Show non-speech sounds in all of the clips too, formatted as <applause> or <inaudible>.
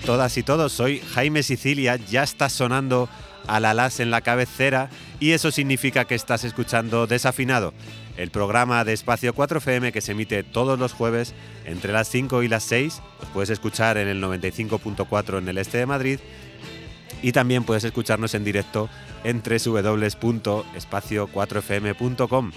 Todas y todos, soy Jaime Sicilia, ya está sonando a la las en la cabecera y eso significa que estás escuchando Desafinado, el programa de Espacio 4FM que se emite todos los jueves entre las 5 y las 6. Los puedes escuchar en el 95.4 en el este de Madrid y también puedes escucharnos en directo en www.espacio4fm.com.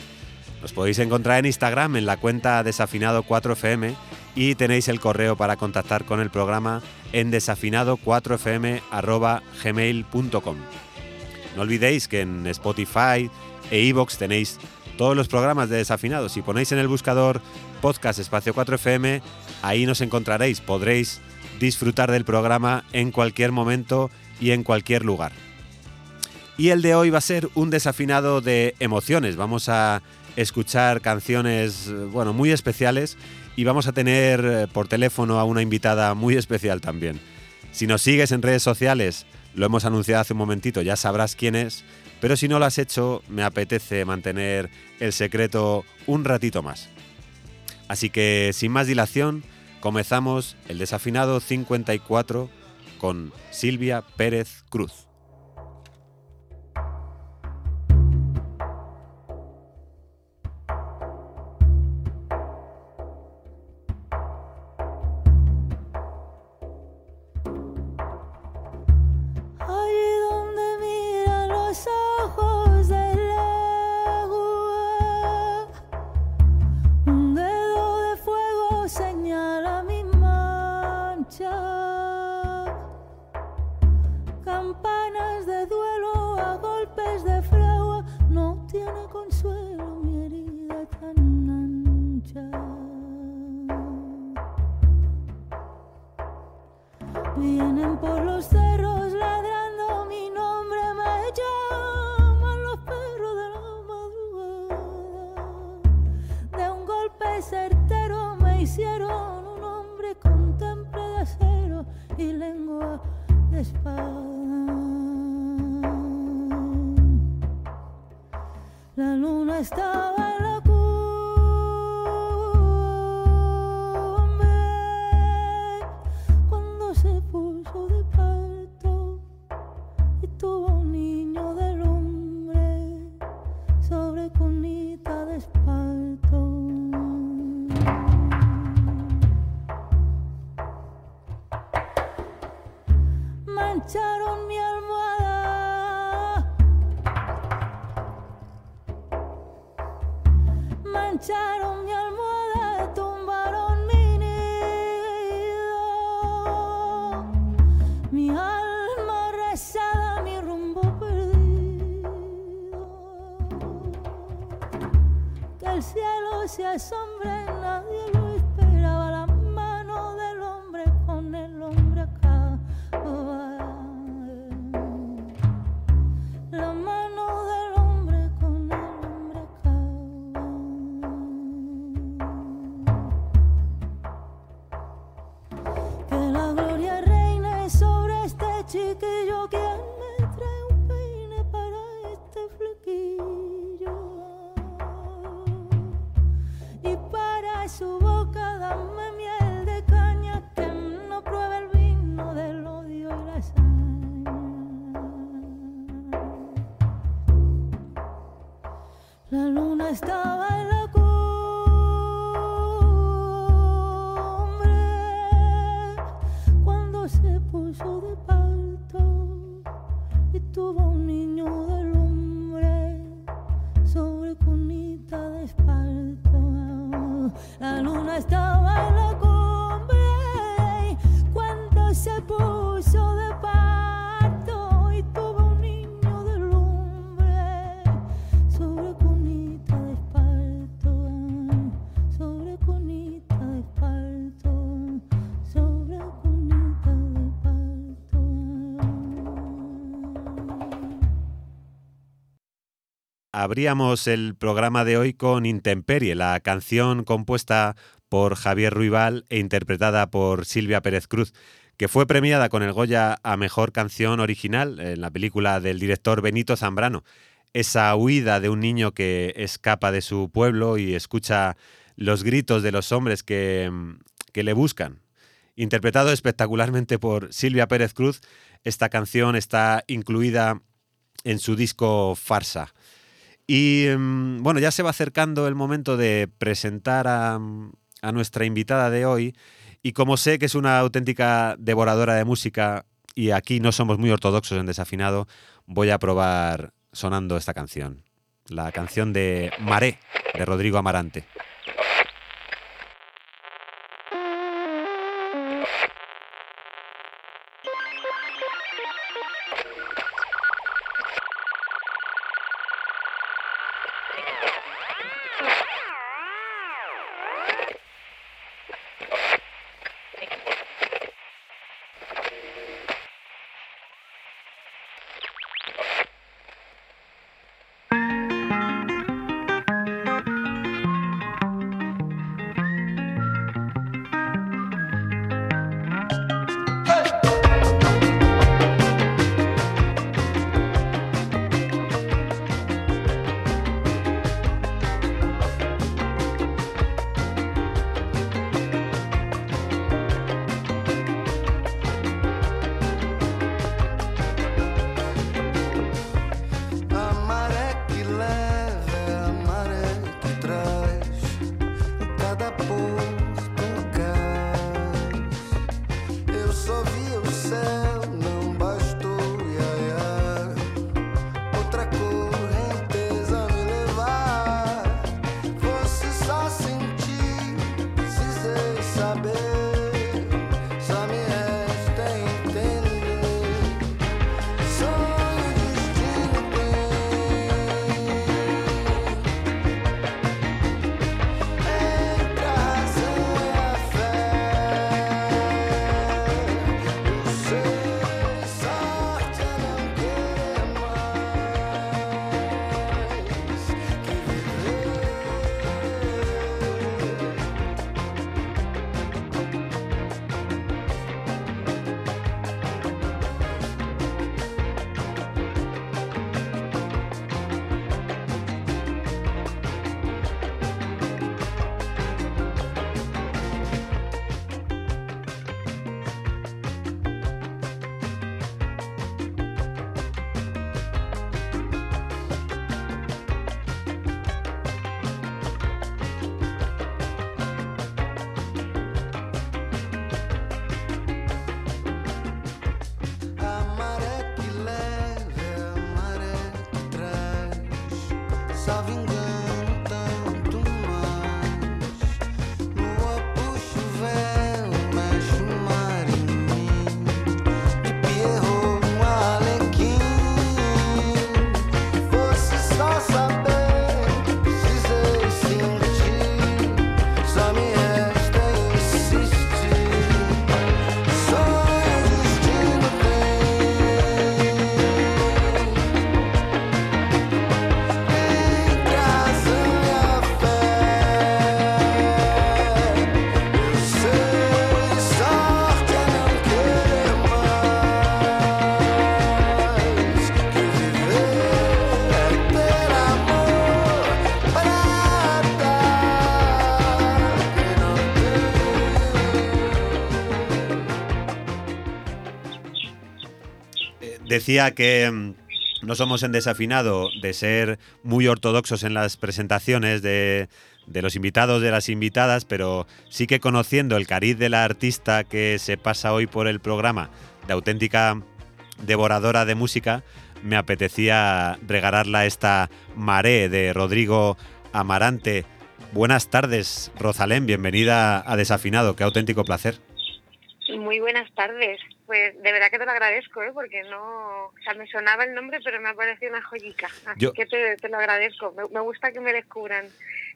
Nos podéis encontrar en Instagram en la cuenta desafinado4fm y tenéis el correo para contactar con el programa en desafinado4fm.gmail.com. No olvidéis que en Spotify e iVoox tenéis todos los programas de Desafinado. Si ponéis en el buscador podcast espacio 4fm, ahí nos encontraréis. Podréis disfrutar del programa en cualquier momento y en cualquier lugar. Y el de hoy va a ser un desafinado de emociones. Vamos a escuchar canciones, bueno, muy especiales y vamos a tener eh, por teléfono a una invitada muy especial también. Si nos sigues en redes sociales, lo hemos anunciado hace un momentito, ya sabrás quién es, pero si no lo has hecho, me apetece mantener el secreto un ratito más. Así que, sin más dilación, comenzamos el desafinado 54 con Silvia Pérez Cruz. mi lengua de espada. La luna está abríamos el programa de hoy con Intemperie, la canción compuesta por Javier Ruibal e interpretada por Silvia Pérez Cruz, que fue premiada con el Goya a Mejor Canción Original en la película del director Benito Zambrano. Esa huida de un niño que escapa de su pueblo y escucha los gritos de los hombres que, que le buscan. interpretado espectacularmente por Silvia Pérez Cruz. Esta canción está incluida en su disco Farsa. Y em, bueno, ya se va acercando el momento de presentar a, a nuestra invitada de hoy. Y como sé que es una auténtica devoradora de música y aquí no somos muy ortodoxos en desafinado, voy a probar sonando esta canción. La canción de Maré, de Rodrigo Amarante. Decía que mm, no somos en desafinado de ser muy ortodoxos en las presentaciones de, los invitados, de las invitadas, pero sí que conociendo el cariz de la artista que se pasa hoy por el programa, de auténtica devoradora de música, me apetecía regalarla esta maré de Rodrigo Amarante. Buenas tardes, Rosalén, bienvenida a Desafinado, qué auténtico placer. Muy buenas tardes. Pues de verdad que te lo agradezco, ¿eh? porque no, o sea, me sonaba el nombre, pero me ha parecido una joyica. Así que te, lo agradezco. Me, gusta que me descubran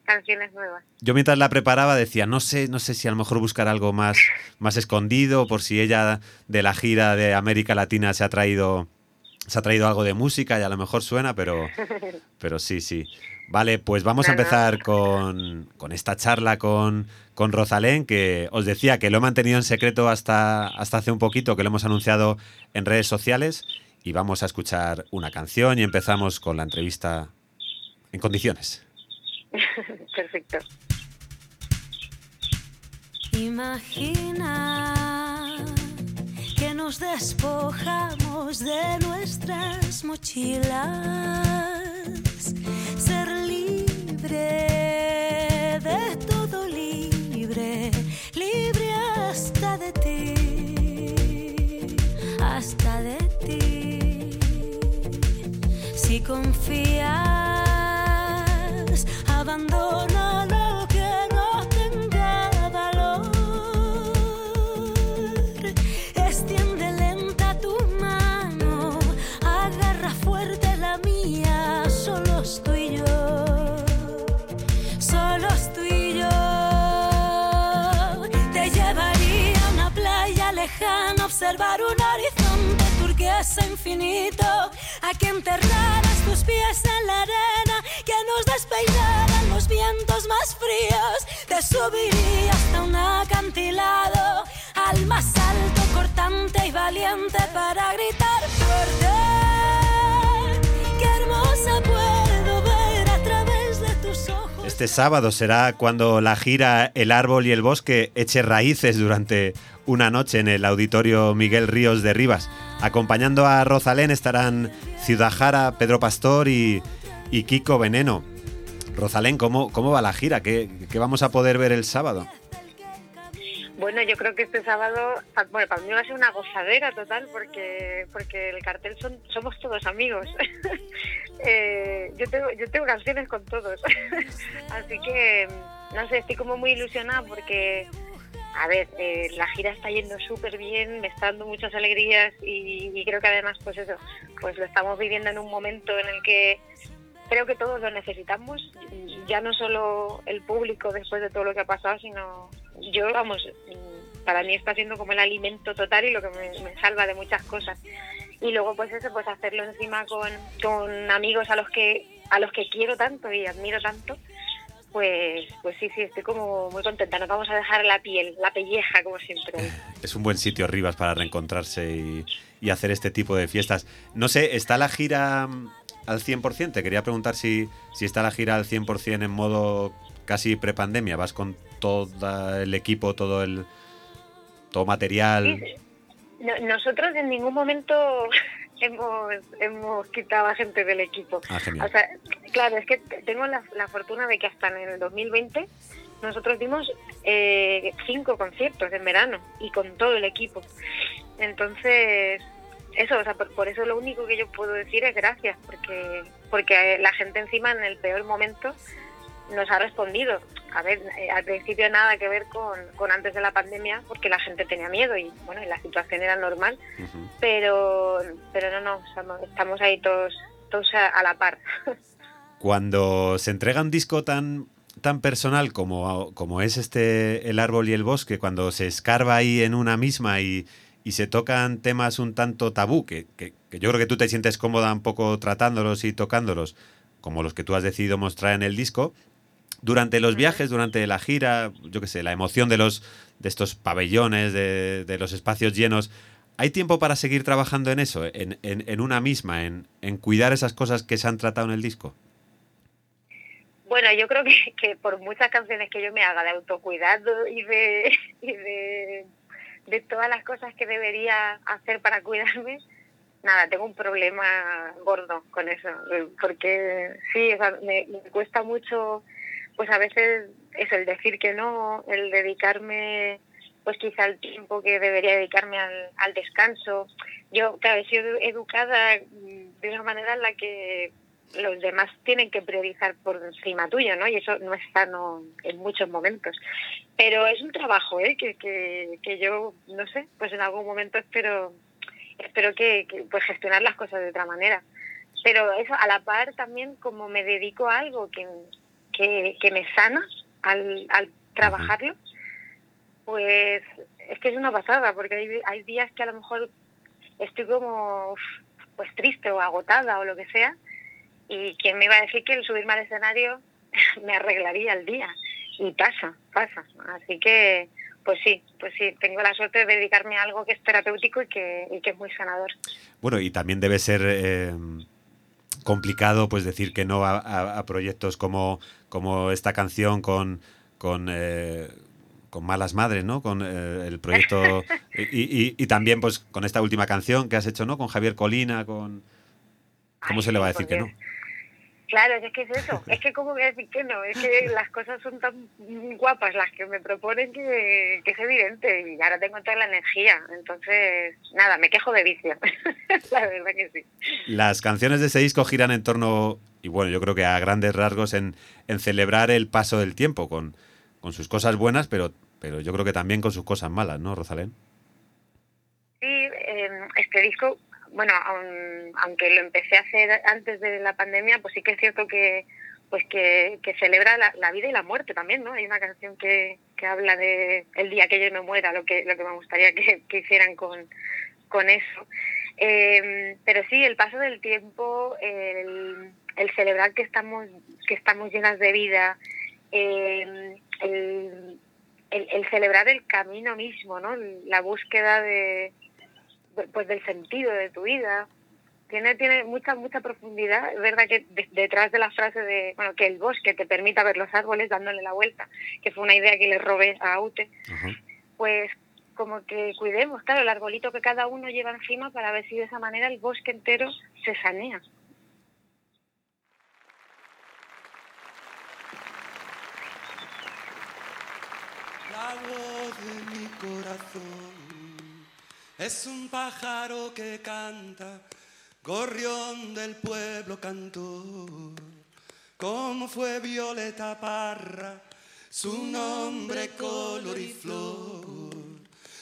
canciones nuevas. Yo mientras la preparaba decía, no sé, no sé si a lo mejor buscar algo más, más escondido, por si ella de la gira de América Latina se ha traído, se ha traído algo de música y a lo mejor suena, pero, <laughs> pero sí, sí. Vale, pues vamos a empezar con, esta charla con, con, Rosalén, que os decía que lo he mantenido en secreto hasta, hasta hace un poquito, que lo hemos anunciado en redes sociales, y vamos a escuchar una canción y empezamos con la entrevista en condiciones. <laughs> Perfecto. Imagina que nos despojamos de nuestras mochilas, ser de todo libre, libre hasta de ti, hasta de ti. Si confías, abandona infinito, a que enterraras tus pies en la arena, que nos despeinaran los vientos más fríos. Te subiría hasta un acantilado, al más alto, cortante y valiente para gritar fuerte. Qué hermosa puedo ver a través de tus ojos. Este sábado será cuando la gira El árbol y el bosque eche raíces durante una noche en el auditorio Miguel Ríos de Rivas. Acompañando a Rosalén estarán Ciudad Jara, Pedro Pastor y, Kiko Veneno. Rosalén, ¿cómo, ¿cómo va la gira? ¿Qué, ¿Qué vamos a poder ver el sábado? Bueno, yo creo que este sábado, bueno, para mí va a ser una gozadera total porque porque el cartel son somos todos amigos. <laughs> Eh, yo tengo yo tengo canciones con todos, <laughs> así que no sé, estoy como muy ilusionada porque a ver, eh, la gira está yendo súper bien, me está dando muchas alegrías y, creo que además pues eso, pues lo estamos viviendo en un momento en el que creo que todos lo necesitamos, ya no solo el público después de todo lo que ha pasado, sino yo, vamos, para mí está siendo como el alimento total y lo que me, me salva de muchas cosas. Y luego pues eso, pues hacerlo encima con, con amigos a los que a los que quiero tanto y admiro tanto, pues pues sí, sí, estoy como muy contenta. Nos vamos a dejar la piel, la pelleja, como siempre. <laughs> Es un buen sitio Rivas para reencontrarse y, y hacer este tipo de fiestas. No sé, ¿está la gira mm, al 100%? Te quería preguntar si, si está la gira al 100% en modo casi prepandemia. ¿Vas con todo el equipo, todo el todo material? Sí, no- nosotros en ningún momento hemos, hemos quitado a gente del equipo. Ah. O sea, claro, es que tengo la, la fortuna de que hasta en el 2020 nosotros dimos eh, cinco conciertos en verano y con todo el equipo. Entonces, eso, o sea, por, por eso lo único que yo puedo decir es gracias, porque, porque la gente encima en el peor momento nos ha respondido. A ver, eh, al principio nada que ver con, con antes de la pandemia, porque la gente tenía miedo y bueno, y la situación era normal, Ujú. pero pero no, no, estamos ahí todos, todos a, a la par. <laughs> Cuando se entrega un disco tan, tan personal como, como es este El árbol y el bosque, cuando se escarba ahí en una misma y, y se tocan temas un tanto tabú, que, que- que yo creo que tú te sientes cómoda un poco tratándolos y tocándolos, como los que tú has decidido mostrar en el disco, durante los viajes, durante la gira, yo qué sé, la emoción de los de estos pabellones, de, de los espacios llenos, ¿hay tiempo para seguir trabajando en eso, en, en- en una misma, en, en cuidar esas cosas que se han tratado en el disco? Bueno, yo creo que, que por muchas canciones que yo me haga de autocuidado y de, <laughs> y de, de todas las cosas que debería hacer para cuidarme, nada, tengo un problema gordo con eso, porque sí, o sea, me, me cuesta mucho, pues a veces es el decir que no, el dedicarme pues quizá el tiempo que debería dedicarme al, al descanso. Yo, claro, he sido educada mm, de una manera en la que los demás tienen que priorizar por encima tuyo, ¿no? Y eso no es sano en muchos momentos. Pero es un trabajo, ¿eh? Que, que, que yo, no sé, pues en algún momento espero espero que, que, pues gestionar las cosas de otra manera. Pero eso, a la par también, como me dedico a algo que, que, que me sana al, al trabajarlo, pues es que es una pasada, porque hay, hay días que a lo mejor estoy como pues triste o agotada o lo que sea, y quién me iba a decir que el subirme al escenario <laughs> me arreglaría el día. Y pasa, pasa. Así que, pues sí, pues sí, tengo la suerte de dedicarme a algo que es terapéutico y que, y que es muy sanador. Bueno, y también debe ser eh, complicado pues decir que no a, a- a proyectos como, como esta canción con, con, eh, con Malas Madres, ¿no? Con eh, el proyecto <laughs> y, también pues con esta última canción que has hecho, ¿no? Con Javier Colina, con... ¿Cómo se le va a decir que no? Claro, es que es eso. <laughs> Es que, ¿cómo voy a decir que no? Es que las cosas son tan guapas las que me proponen que, es evidente y ahora tengo toda la energía. Entonces, nada, me quejo de vicio. <laughs> la verdad que sí. Las canciones de ese disco giran en torno, y bueno, yo creo que a grandes rasgos, en, en celebrar el paso del tiempo con, con sus cosas buenas, pero, pero yo creo que también con sus cosas malas, ¿no, Rosalén? Sí, eh, este disco bueno, aunque lo empecé a hacer antes de la pandemia, pues sí que es cierto que pues que, celebra la, vida y la muerte también, ¿no? Hay una canción que, que habla de el día que yo no muera, lo que, lo que me gustaría que, hicieran con, con eso. Em, pero sí, el paso del tiempo, el, celebrar que estamos, que estamos llenas de vida, em, el, el, celebrar el camino mismo, ¿no? La búsqueda de, pues del sentido de tu vida. Tiene, tiene mucha, mucha profundidad. Es verdad que detrás de la frase de, bueno, que el bosque te permita ver los árboles dándole la vuelta, que fue una idea que le robé a Aute, pues como que cuidemos, claro, el arbolito que cada uno lleva encima para ver si de esa manera el bosque entero se sanea. La voz de mi corazón es un pájaro que canta, gorrión del pueblo cantor. Como fue Violeta Parra, su nombre color y flor,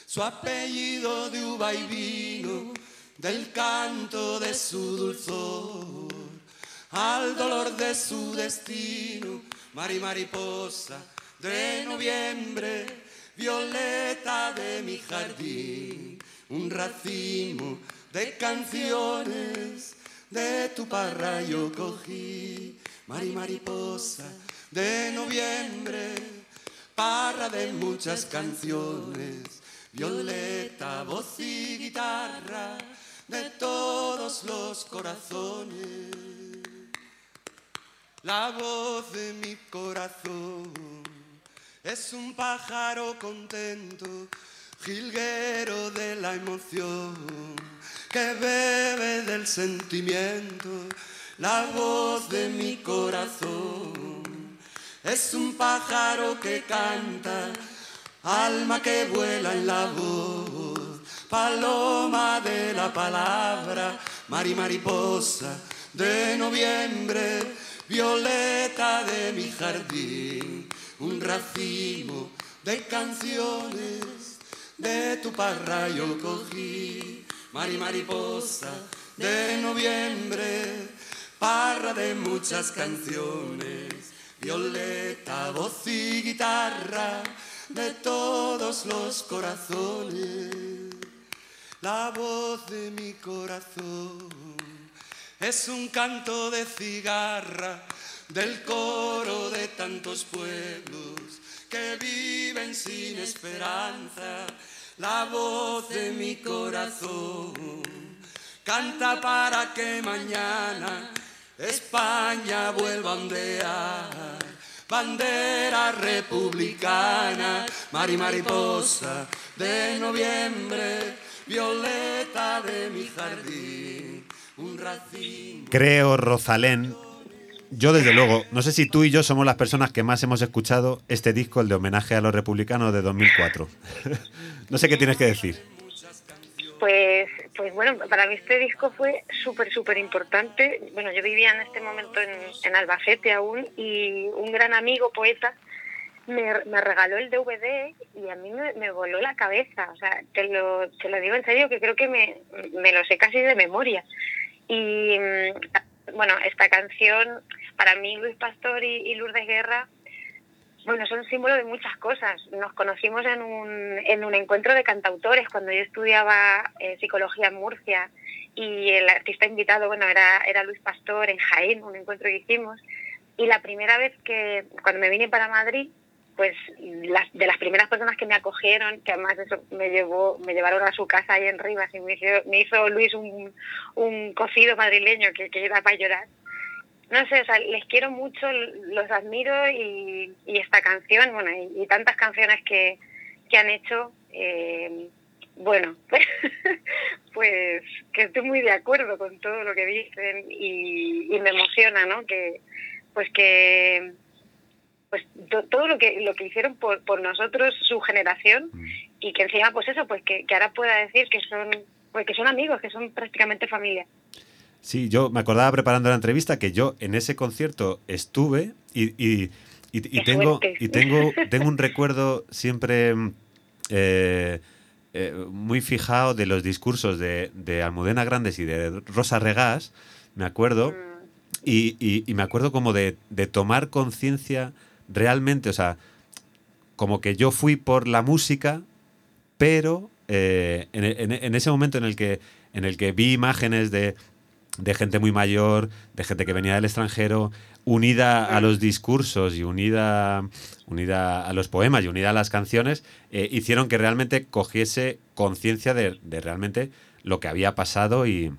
su apellido de uva y vino, del canto de su dulzor, al dolor de su destino, mari mariposa de noviembre, violeta de mi jardín un racimo de canciones de tu parra yo cogí, mari mariposa de noviembre, parra de muchas canciones, violeta, voz y guitarra de todos los corazones. La voz de mi corazón es un pájaro contento jilguero de la emoción que bebe del sentimiento, la voz de mi corazón. Es un pájaro que canta, alma que vuela en la voz, paloma de la palabra, mari mariposa de noviembre, violeta de mi jardín, un racimo de canciones de tu parra yo cogí, mari mariposa de noviembre, parra de muchas canciones, violeta, voz y guitarra de todos los corazones. La voz de mi corazón es un canto de cigarra del coro de tantos pueblos que viven sin esperanza la voz de mi corazón. Canta para que mañana España vuelva a ondear. Bandera republicana, mari mariposa de noviembre, violeta de mi jardín, un racimo. Creo, Rosalén, yo desde luego, no sé si tú y yo somos las personas que más hemos escuchado este disco, el de homenaje a los republicanos de 2004. <laughs> no sé qué tienes que decir. Pues, pues bueno, para mí este disco fue súper, súper importante. Bueno, yo vivía en este momento en, Albacete aún y un gran amigo, poeta, me, regaló el DVD y a mí me, voló la cabeza. O sea, te lo, te lo digo en serio que creo que me, me lo sé casi de memoria. Y bueno, esta canción, para mí Luis Pastor y, Lourdes Guerra, bueno, son símbolo de muchas cosas. Nos conocimos en un, en un encuentro de cantautores cuando yo estudiaba eh, psicología en Murcia y el artista invitado, bueno, era, era Luis Pastor en Jaén, un encuentro que hicimos. Y la primera vez que, cuando me vine para Madrid, pues las, de las primeras personas que me acogieron, que además eso me llevó, me llevaron a su casa ahí en Rivas y me hizo, me hizo Luis un, un cocido madrileño que, que era para llorar. no sé, o sea, les quiero mucho, los admiro y, esta canción, bueno, y, tantas canciones que, han hecho, eh, bueno, <laughs> pues que estoy muy de acuerdo con todo lo que dicen y, me emociona, ¿no? Que, pues que pues todo lo que lo que hicieron por, por nosotros su generación mm. y que encima pues eso pues que, que ahora pueda decir que son pues que son amigos que son prácticamente familia Sí, yo me acordaba preparando la entrevista que yo en ese concierto estuve y, y, y, tengo, y tengo, <laughs> tengo un recuerdo siempre eh, eh, muy fijado de los discursos de, de, Almudena Grandes y de Rosa Regás, me acuerdo, mm. y, y, me acuerdo como de, de tomar conciencia realmente, o sea, como que yo fui por la música, pero eh, en, en, en, ese momento en el que, en el que vi imágenes de de gente muy mayor, de gente que venía del extranjero, unida a los discursos y unida, unida a los poemas y unida a las canciones, eh, hicieron que realmente cogiese conciencia de, realmente lo que había pasado y,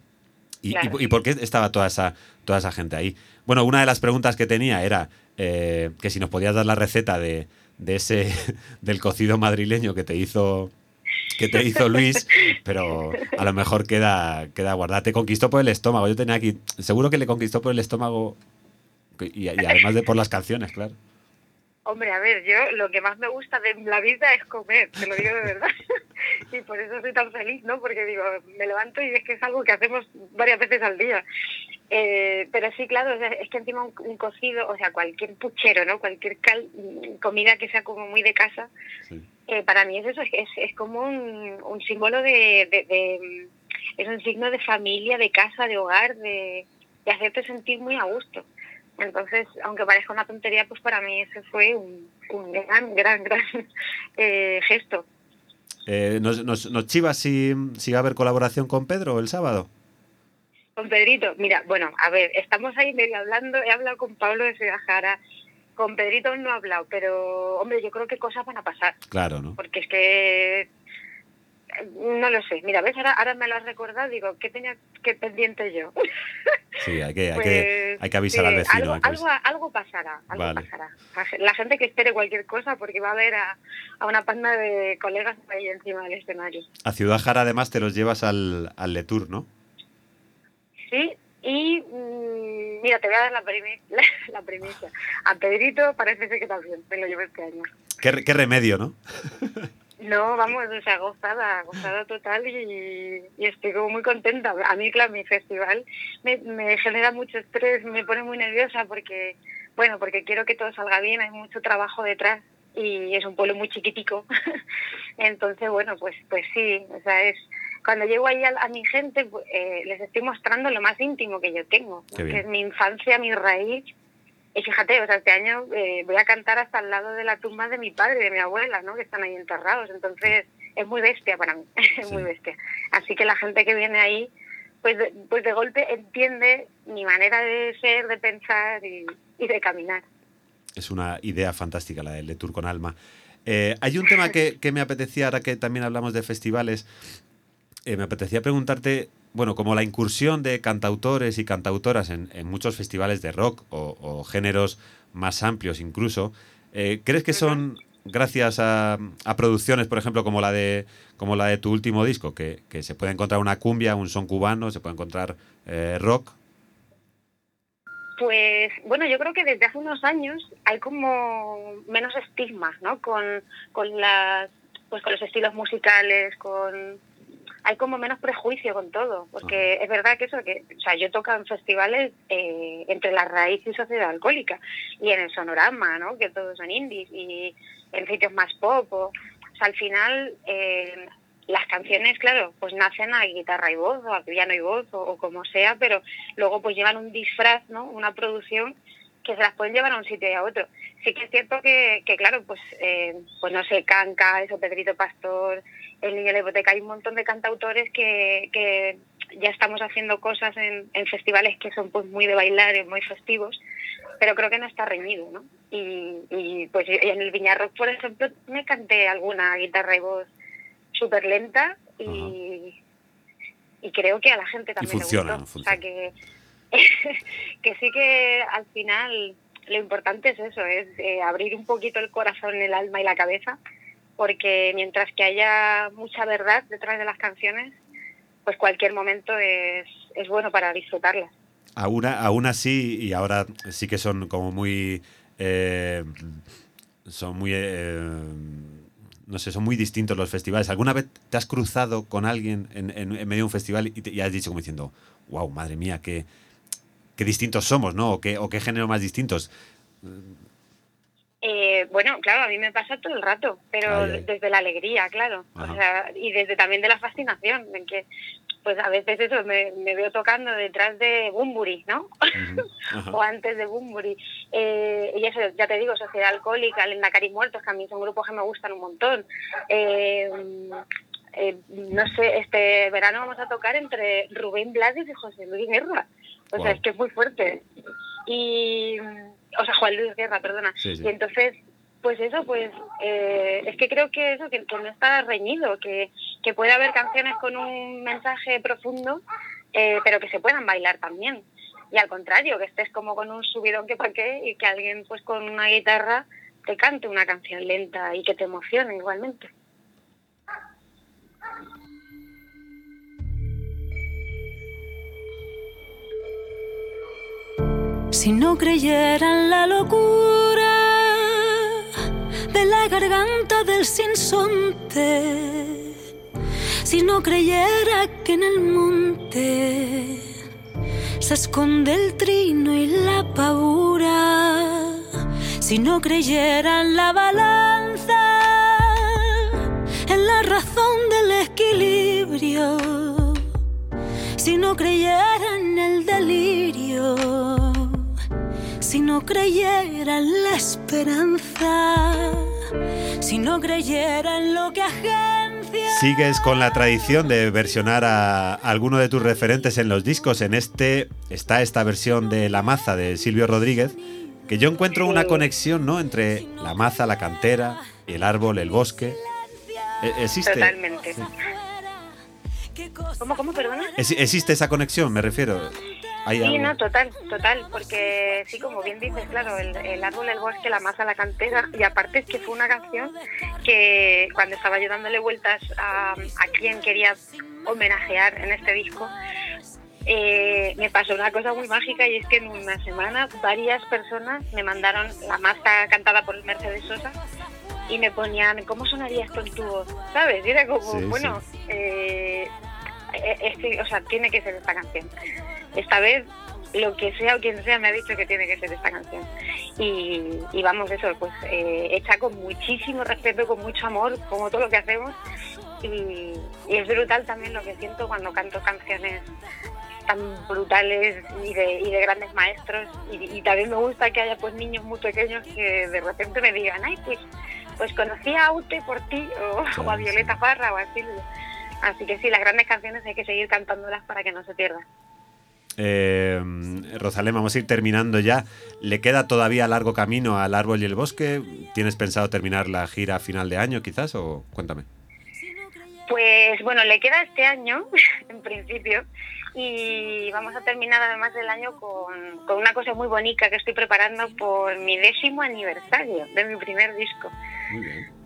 y, por qué estaba toda esa, toda esa gente ahí. Bueno, una de las preguntas que tenía era eh, que si nos podías dar la receta de, de ese <laughs> del cocido madrileño que te hizo que te hizo Luis, <laughs> pero a lo mejor queda, queda guardada. Te conquistó por el estómago. Yo tenía aquí, seguro que le conquistó por el estómago y, además de por las canciones, claro. Hombre, a ver, yo lo que más me gusta de la vida es comer, te lo digo de verdad. <laughs> y por eso soy tan feliz, ¿no? Porque digo, me levanto y es que es algo que hacemos varias veces al día. Eh, pero sí, claro, es que encima un, cocido, o sea, cualquier puchero, ¿no? Cualquier comida que sea como muy de casa, eh, para mí es eso, es, es como un, un símbolo de, es un signo de familia, de casa, de hogar, de, de hacerte sentir muy a gusto. Entonces, aunque parezca una tontería, pues para mí ese fue un, un gran, gran, <laughs> gran eh, gesto. Eh, ¿nos, nos, nos, chivas si, si va a haber colaboración con Pedro el sábado? Con Pedrito, mira, bueno, a ver, estamos ahí medio hablando, he hablado con Pablo de Segajara, con Pedrito no he hablado, pero hombre, yo creo que cosas van a pasar. Claro, ¿no? Porque es que no lo sé. Mira, ves, ahora, ahora me lo has recordado, digo, ¿qué tenía que pendiente yo? <laughs> Sí, hay que, hay que, pues, hay que avisar al vecino. Algo, algo, pasará, algo pasará. La gente que espere cualquier cosa porque va a haber a, a, una panda de colegas ahí encima del escenario. A Ciudad Jara además te los llevas al, al Letour, ¿no? Sí, y mm, mira, te voy a dar la, <laughs> la, premisa. A Pedrito parece ser que también me lo llevo este año. Qué, qué remedio, ¿no? <laughs> no, vamos, o sea, gozada, gozada total y, y, estoy como muy contenta. A mí, claro, mi festival me, me genera mucho estrés, me pone muy nerviosa porque, bueno, porque quiero que todo salga bien, hay mucho trabajo detrás y es un pueblo muy chiquitico. <laughs> Entonces, bueno, pues, pues sí, o sea, es cuando llego ahí a, mi gente, pues, eh, les estoy mostrando lo más íntimo que yo tengo, que es mi infancia, mi raíz. Y fíjate, o sea, este año eh, voy a cantar hasta al lado de la tumba de mi padre y de mi abuela, ¿no? Que están ahí enterrados. Entonces, es muy bestia para mí, <laughs> es muy bestia. Así que la gente que viene ahí, pues de, pues de golpe entiende mi manera de ser, de pensar y, de caminar. Es una idea fantástica la del Tour con Alma. Eh, hay un tema que, que, me apetecía, ahora que también hablamos de festivales, eh, me apetecía preguntarte, bueno, como la incursión de cantautores y cantautoras en, muchos festivales de rock o, géneros más amplios incluso, eh, ¿crees que son gracias a, producciones, por ejemplo, como la de como la de tu último disco, que, se puede encontrar una cumbia, un son cubano, se puede encontrar eh, rock? Pues bueno, yo creo que desde hace unos años hay como menos estigmas, ¿no? Con, con las pues con los estilos musicales, con hay como menos prejuicio con todo, porque es verdad que eso, que, o sea, yo toco en festivales eh, entre la raíz y sociedad alcohólica, y en el sonorama, ¿no? Que todos son indies, y en sitios más pop, o, sea, al final eh, las canciones, claro, pues nacen a guitarra y voz, o a piano y voz, o, como sea, pero luego pues llevan un disfraz, ¿no? Una producción que se las pueden llevar a un sitio y a otro. Sí que es cierto que, que claro, pues, eh, pues no sé, Canca, eso, Pedrito Pastor, El Niño de la Hipoteca, hay un montón de cantautores que, que ya estamos haciendo cosas en, en, festivales que son pues muy de bailar y muy festivos, pero creo que no está reñido, ¿no? Y, y pues en el Viñarrock, por ejemplo, me canté alguna guitarra y voz súper lenta y, y creo que a la gente también funciona, le gustó. O sea que <laughs> que sí que al final lo importante es eso, es eh, abrir un poquito el corazón, el alma y la cabeza, porque mientras que haya mucha verdad detrás de las canciones, pues cualquier momento es, es bueno para disfrutarlas. Aún, aún así, y ahora sí que son como muy... Eh, son muy... Eh, no sé, son muy distintos los festivales. ¿Alguna vez te has cruzado con alguien en, medio de un festival y, has dicho como diciendo, wow, madre mía, qué, qué distintos somos, ¿no? O qué, o qué género más distintos. Eh, bueno, claro, a mí me pasa todo el rato, pero desde la alegría, claro, o sea, y desde también de la fascinación, en que pues a veces eso me, veo tocando detrás de Bumburi, ¿no? <laughs> o antes de Bumburi. Eh, y eso, ya te digo, Sociedad Alcohólica, Lenda Cari Muertos, que a mí son grupos que me gustan un montón. Eh, no sé, este verano vamos a tocar entre Rubén Blades y José Luis Guerra. O sea, es que es muy fuerte. Y o sea, Juan Luis Guerra, perdona. Y entonces, pues eso, pues eh, es que creo que eso, que, no está reñido, que, que, puede haber canciones con un mensaje profundo, eh, pero que se puedan bailar también. Y al contrario, que estés como con un subidón que pa' qué y que alguien pues con una guitarra te cante una canción lenta y que te emocione igualmente. Si no creyera en la locura de la garganta del sinsonte, si no creyera que en el monte se esconde el trino y la pavura, si no creyera en la balanza, en la razón del equilibrio, si no creyera en el delirio no creyera en la esperanza, si no creyera en lo que agencia. Sigues con la tradición de versionar a alguno de tus referentes en los discos. En este está esta versión de La Maza de Silvio Rodríguez, que yo encuentro una conexión ¿no? entre la maza, la cantera, el árbol, el bosque. E-, ¿Existe? Totalmente. ¿Cómo, cómo, perdona? ¿Existe esa conexión, me refiero? Sí, no, total, total, porque sí, como bien dices, claro, el, árbol, el bosque, la masa, la cantera, y aparte es que fue una canción que cuando estaba yo dándole vueltas a, a quien quería homenajear en este disco, eh, me pasó una cosa muy mágica y es que en una semana varias personas me mandaron la masa cantada por Mercedes Sosa y me ponían, ¿cómo sonaría esto en tu voz? ¿Sabes? Y era como, bueno, eh, o sea, tiene que ser esta canción esta vez lo que sea o quien sea me ha dicho que tiene que ser esta canción. Y, vamos, eso, pues eh, hecha con muchísimo respeto, con mucho amor, como todo lo que hacemos. Y, es brutal también lo que siento cuando canto canciones tan brutales y de, y de grandes maestros. Y, también me gusta que haya pues niños muy pequeños que de repente me digan, ay, pues, pues conocí a Aute por ti, o, <laughs> a Violeta Parra, o a Silvia. Así que sí, las grandes canciones hay que seguir cantándolas para que no se pierdan. Eh, Rosalén, vamos a ir terminando ya. ¿Le queda todavía largo camino al árbol y el bosque? ¿Tienes pensado terminar la gira a final de año quizás o cuéntame? Pues bueno, le queda este año, <laughs> en principio, y vamos a terminar además del año con, con, una cosa muy bonita que estoy preparando por mi décimo aniversario de mi primer disco.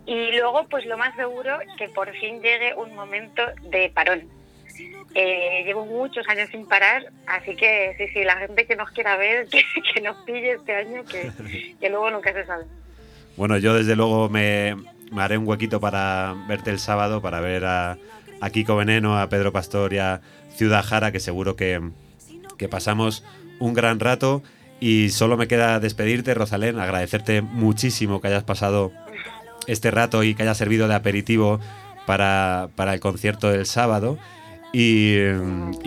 Y luego, pues lo más seguro, que por fin llegue un momento de parón eh, llevo muchos años sin parar, así que sí, sí, la gente que nos quiera ver, <laughs> que, nos pille este año, que, luego nunca se sabe. Bueno, yo desde luego me, haré un huequito para verte el sábado, para ver a, Kiko Veneno, a Pedro Pastor y a Ciudad Jara, que seguro que, que pasamos un gran rato. Y solo me queda despedirte, Rosalén, agradecerte muchísimo que hayas pasado este rato y que haya servido de aperitivo para, para el concierto del sábado. Y,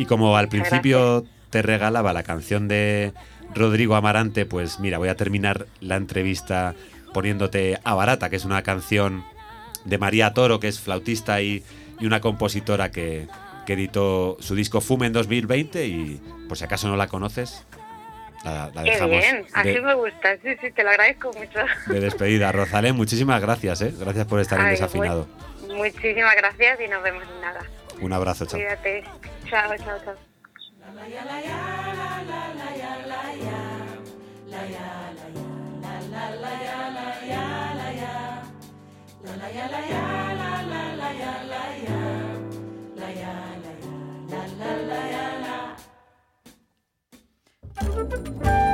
como al principio te regalaba la canción de Rodrigo Amarante, pues mira, voy a terminar la entrevista poniéndote a Barata, que es una canción de María Toro, que es flautista y, una compositora que, editó su disco Fume en 2020 y por si acaso no la conoces, la, la Qué bien, así me gusta. Sí, sí, te lo agradezco mucho. De despedida, Rosalén, muchísimas gracias, ¿eh? Gracias por estar en desafinado. Muchísimas gracias y nos vemos en nada. Un abrazo, chao. Cuídate. Chao, chao, chao. la la la la thank you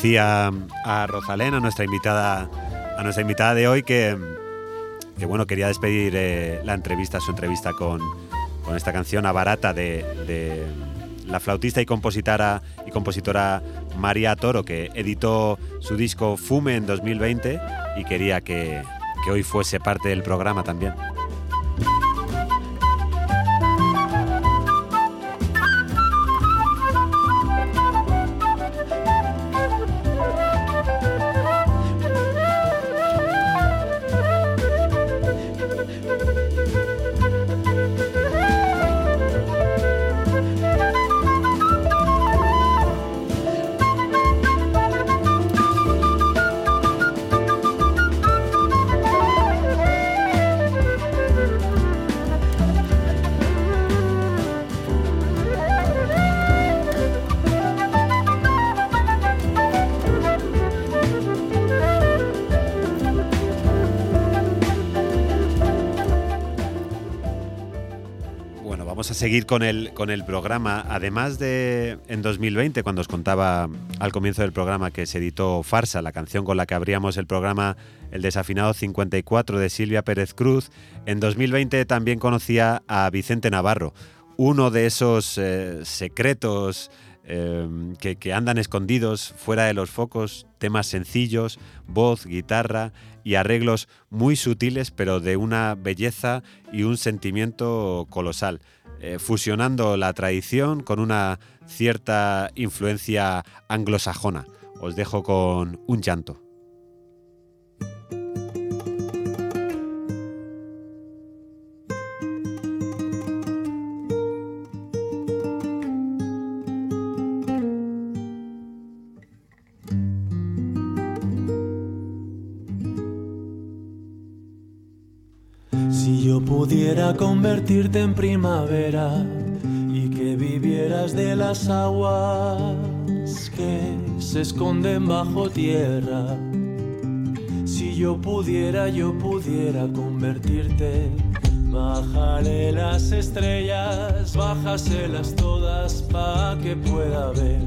decía a Rosalena, nuestra invitada, a nuestra invitada de hoy, que, que bueno, quería despedir eh, la entrevista, su entrevista con, con esta canción a barata de, de, la flautista y compositora, María Toro, que editó su disco Fume en 2020 y quería que, que hoy fuese parte del programa también. Con el, con el programa. Además de en 2020, cuando os contaba al comienzo del programa que se editó Farsa, la canción con la que abríamos el programa El desafinado 54 de Silvia Pérez Cruz, en 2020 también conocía a Vicente Navarro, uno de esos eh, secretos Em, que, andan escondidos fuera de los focos, temas sencillos, voz, guitarra y arreglos muy sutiles, pero de una belleza y un sentimiento colosal, eh, fusionando la tradición con una cierta influencia anglosajona. Os dejo con un llanto. Convertirte en primavera y que vivieras de las aguas que se esconden bajo tierra. Si yo pudiera, yo pudiera convertirte. Bájale las estrellas, bájaselas todas pa' que pueda ver.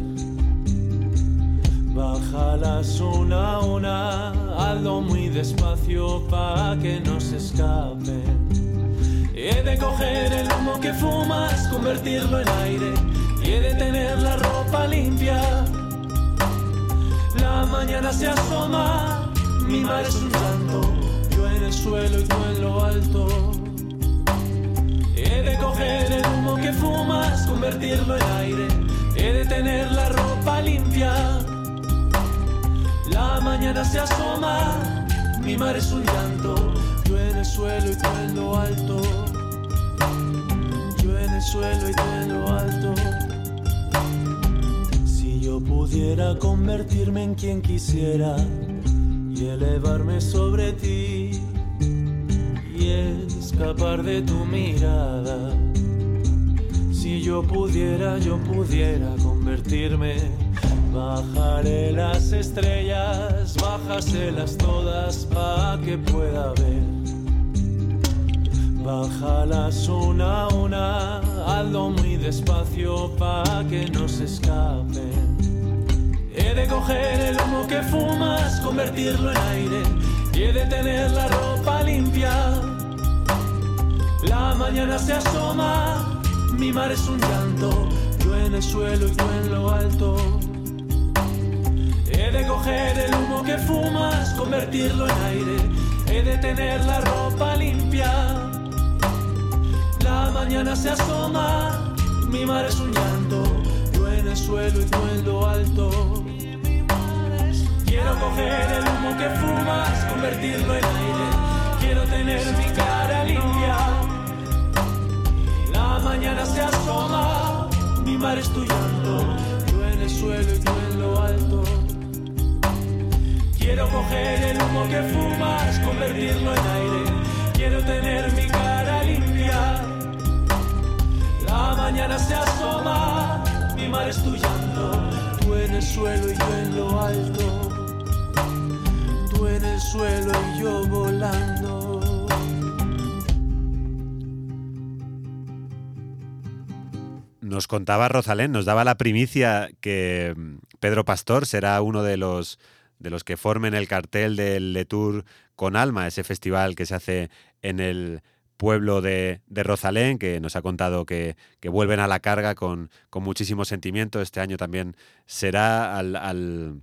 Bájalas una a una, hazlo muy despacio pa' que no se escapen. He de coger el humo que fumas, convertirlo en aire. He de tener la ropa limpia. La mañana se asoma, mi mar es un llanto. Yo en el suelo y tú en lo alto. He de coger el humo que fumas, convertirlo en aire. He de tener la ropa limpia. La mañana se asoma, mi mar es un llanto. Convertirme en quien quisiera y elevarme sobre ti y escapar de tu mirada. Si yo pudiera, yo pudiera convertirme. Bajaré las estrellas, bájaselas todas pa' que pueda ver. Bájalas una a una hazlo muy despacio pa' que no se escapen. He de coger el humo que fumas, convertirlo en aire. Y he de tener la ropa limpia. La mañana se asoma, mi mar es un llanto, yo en el suelo y tú en lo alto. He de coger el humo que fumas, convertirlo en aire, he de tener la ropa limpia. La mañana se asoma, mi mar es un llanto, yo el suelo y tú alto. Quiero coger el humo que fumas, convertirlo en aire, quiero tener mi cara limpia. La mañana se asoma, mi mar es tu llanto, yo en el suelo y tú en lo alto. Quiero coger el humo que fumas, convertirlo en aire, suelo y yo en lo alto, tú en el suelo y yo volando. Nos contaba Rosalén, nos daba la primicia que Pedro Pastor será uno de los de los que formen el cartel del Letour con Alma, ese festival que se hace en el pueblo de, Rosalén, que nos ha contado que, vuelven a la carga con, muchísimo sentimiento. Este año también será al,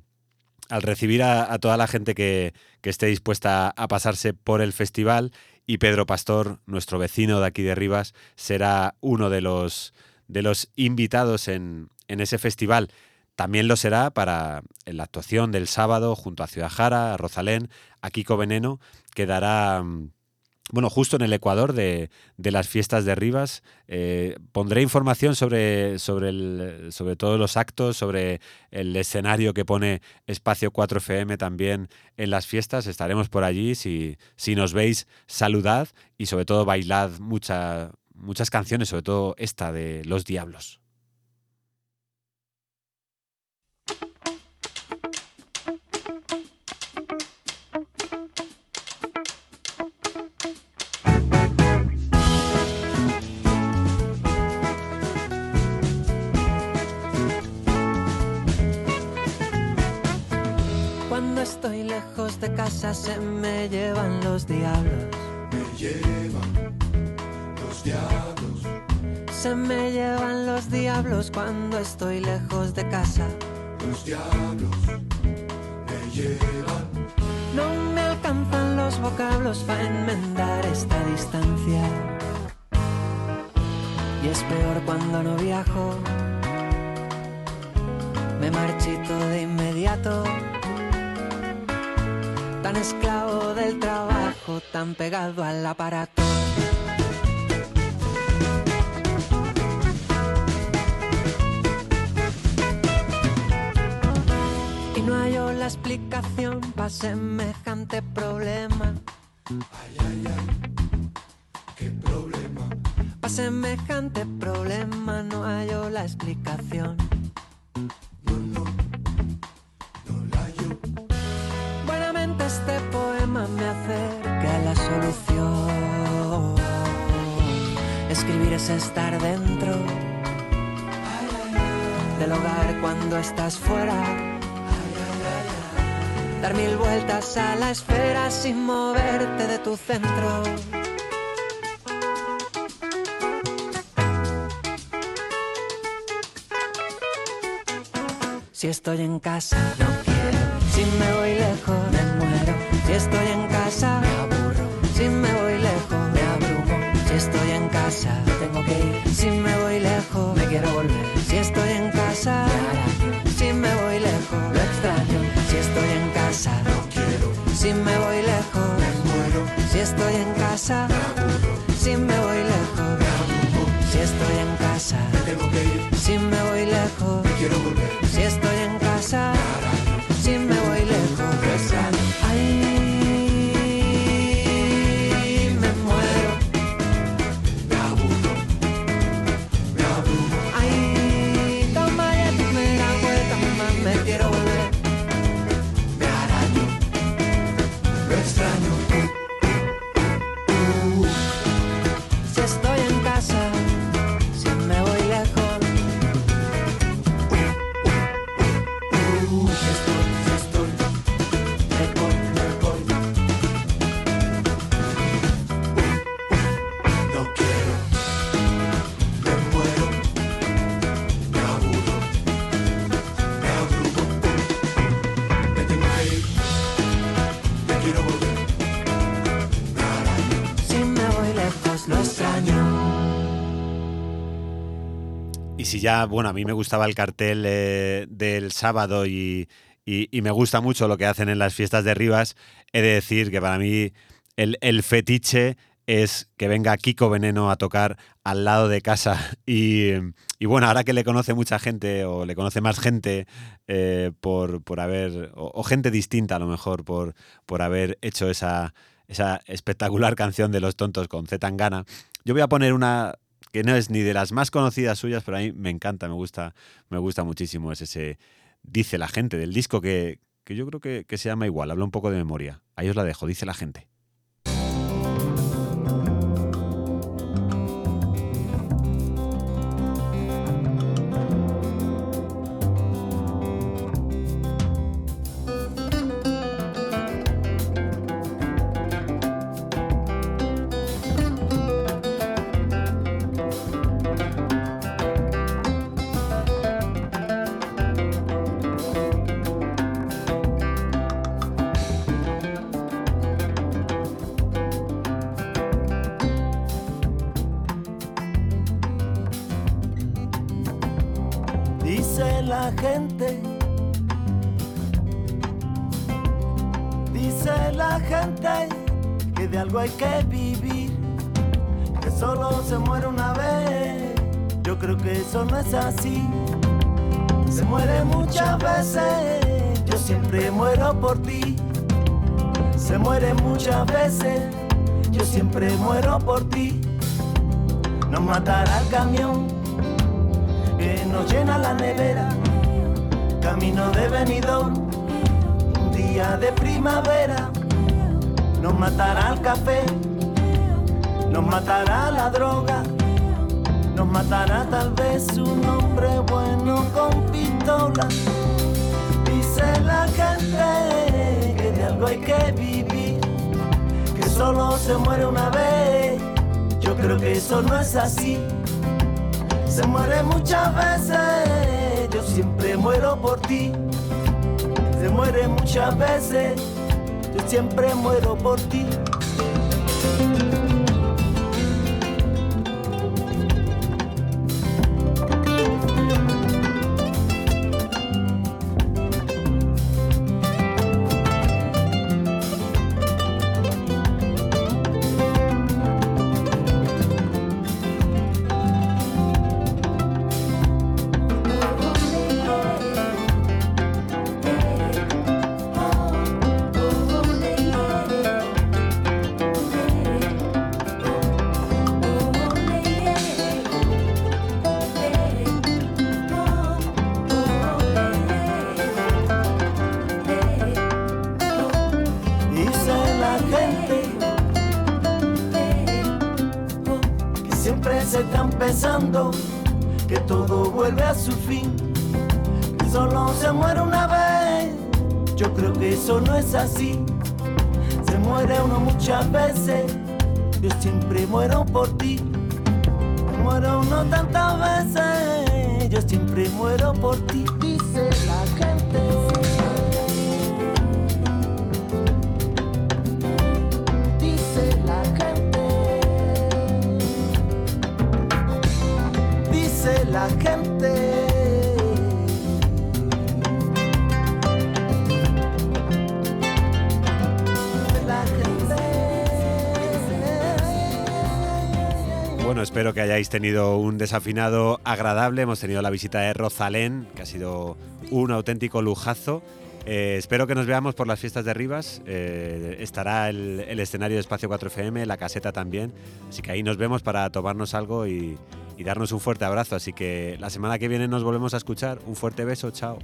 recibir a, toda la gente que, esté dispuesta a pasarse por el festival. Y Pedro Pastor, nuestro vecino de aquí de Rivas, será uno de los, de los invitados en, en ese festival. También lo será para la actuación del sábado junto a Ciudad Jara, a Rosalén, a Kiko Veneno, que dará bueno, justo en el Ecuador de, las fiestas de Rivas. Eh, pondré información sobre, sobre, sobre todos los actos, sobre el escenario que pone Espacio 4 FM también en las fiestas. Estaremos por allí. Si, si nos veis, saludad y sobre todo bailad muchas canciones, sobre todo esta de Los Diablos. Casa se me llevan los diablos. Me llevan los diablos. Se me llevan los diablos cuando estoy lejos de casa. Los diablos me llevan. No me alcanzan los vocablos para enmendar esta distancia. Y es peor cuando no viajo. Me marchito de inmediato. Tan esclavo del trabajo, tan pegado al aparato. Y no hallo la explicación para semejante problema. Ay, ay, ay. ¿Qué problema? Para semejante problema no hallo la explicación. Escribir es estar dentro del hogar cuando estás fuera. Dar mil vueltas a la esfera sin moverte de tu centro. Si estoy en casa, no quiero. Si me voy lejos, me muero. Si estoy en casa, Si me voy lejos, me quiero volver. Si estoy en casa, me. Si me voy lejos, lo extraño. Si estoy en casa, no quiero. Si me voy lejos, me muero. Si estoy en casa, me. Si me voy lejos, me. Si estoy en casa, Tengo que ir, si me voy lejos, me quiero volver. si estoy en casa, Y si ya, bueno, a mí me gustaba el cartel eh, del sábado y, y- me gusta mucho lo que hacen en las fiestas de Rivas, he de decir que para mí el, el fetiche es que venga Kiko Veneno a tocar al lado de casa. <laughs> Y, y bueno, ahora que le conoce mucha gente o le conoce más gente eh, por, por haber, o, o gente distinta a lo mejor, por, por haber hecho esa, esa espectacular canción de Los Tontos con Z Tangana, yo voy a poner una que no es ni de las más conocidas suyas, pero a mí me encanta, me gusta, me gusta muchísimo. Es ese Dice la gente del disco que, que yo creo que, que se llama igual, hablo un poco de memoria. Ahí os la dejo, dice la gente. Creo que eso no es así. Se muere muchas veces, yo siempre muero por ti. Se muere muchas veces, yo siempre muero por ti. Nos matará el camión que nos llena la nevera. Camino de venidor, un día de primavera. Nos matará el café, nos matará la droga, matará tal vez un hombre bueno con pistola. Dice la gente que de algo hay que vivir, que solo se muere una vez. Yo creo que eso no es así. Se muere muchas veces, yo siempre muero por ti. Se muere muchas veces, yo siempre muero por ti. Pensando que todo vuelve a su fin, que solo se muere una vez. Yo creo que eso no es así. Se muere uno muchas veces. Yo siempre muero por ti. Muero uno tantas veces. Yo siempre muero por ti. Espero que hayáis tenido un desafinado agradable. Hemos tenido la visita de Rosalén, que ha sido un auténtico lujazo. Eh, espero que nos veamos por las fiestas de Rivas. Eh, estará el, escenario de Espacio 4FM, la caseta también. Así que ahí nos vemos para tomarnos algo y darnos un fuerte abrazo. Así que la semana que viene nos volvemos a escuchar. Un fuerte beso, chao.